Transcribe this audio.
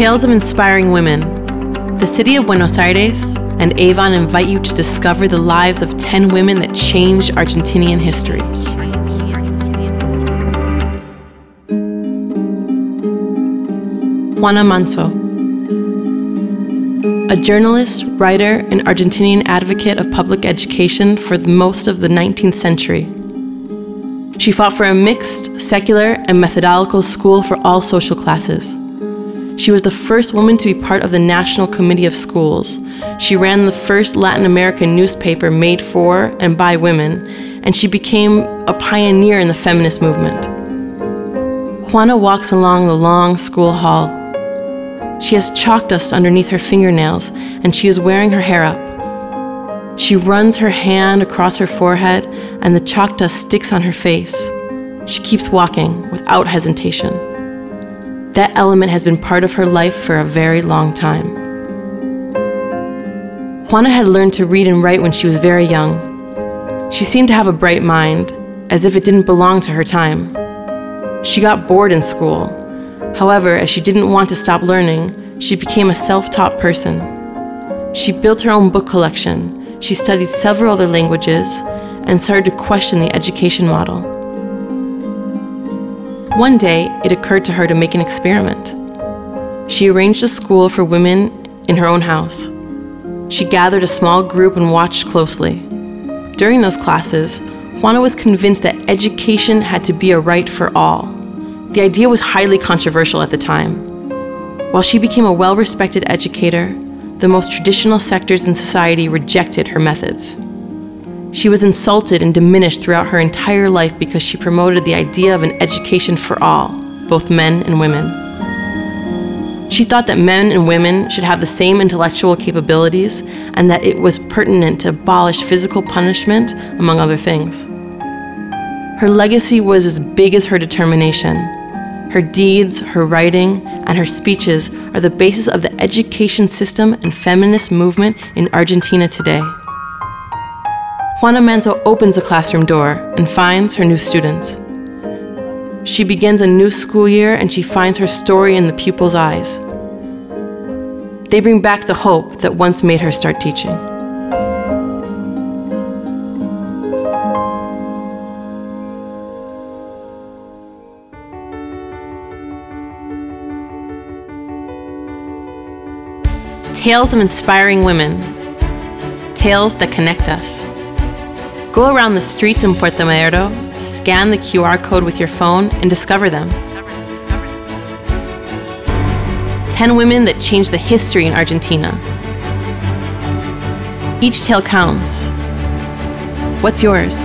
Tales of Inspiring Women. The city of Buenos Aires and Avon invite you to discover the lives of 10 women that changed Argentinian history. Juana Manso. A journalist, writer, and Argentinian advocate of public education for most of the 19th century. She fought for a mixed, secular, and methodological school for all social classes. She was the first woman to be part of the National Committee of Schools. She ran the first Latin American newspaper made for and by women, and she became a pioneer in the feminist movement. Juana walks along the long school hall. She has chalk dust underneath her fingernails, and she is wearing her hair up. She runs her hand across her forehead, and the chalk dust sticks on her face. She keeps walking without hesitation. That element has been part of her life for a very long time. Juana had learned to read and write when she was very young. She seemed to have a bright mind, as if it didn't belong to her time. She got bored in school. However, as she didn't want to stop learning, she became a self taught person. She built her own book collection, she studied several other languages, and started to question the education model. One day, it occurred to her to make an experiment. She arranged a school for women in her own house. She gathered a small group and watched closely. During those classes, Juana was convinced that education had to be a right for all. The idea was highly controversial at the time. While she became a well respected educator, the most traditional sectors in society rejected her methods. She was insulted and diminished throughout her entire life because she promoted the idea of an education for all, both men and women. She thought that men and women should have the same intellectual capabilities and that it was pertinent to abolish physical punishment, among other things. Her legacy was as big as her determination. Her deeds, her writing, and her speeches are the basis of the education system and feminist movement in Argentina today. Juana Manso opens the classroom door and finds her new students. She begins a new school year and she finds her story in the pupils' eyes. They bring back the hope that once made her start teaching. Tales of inspiring women. Tales that connect us. Go around the streets in Puerto Madero, scan the QR code with your phone, and discover them. 10 women that changed the history in Argentina. Each tale counts. What's yours?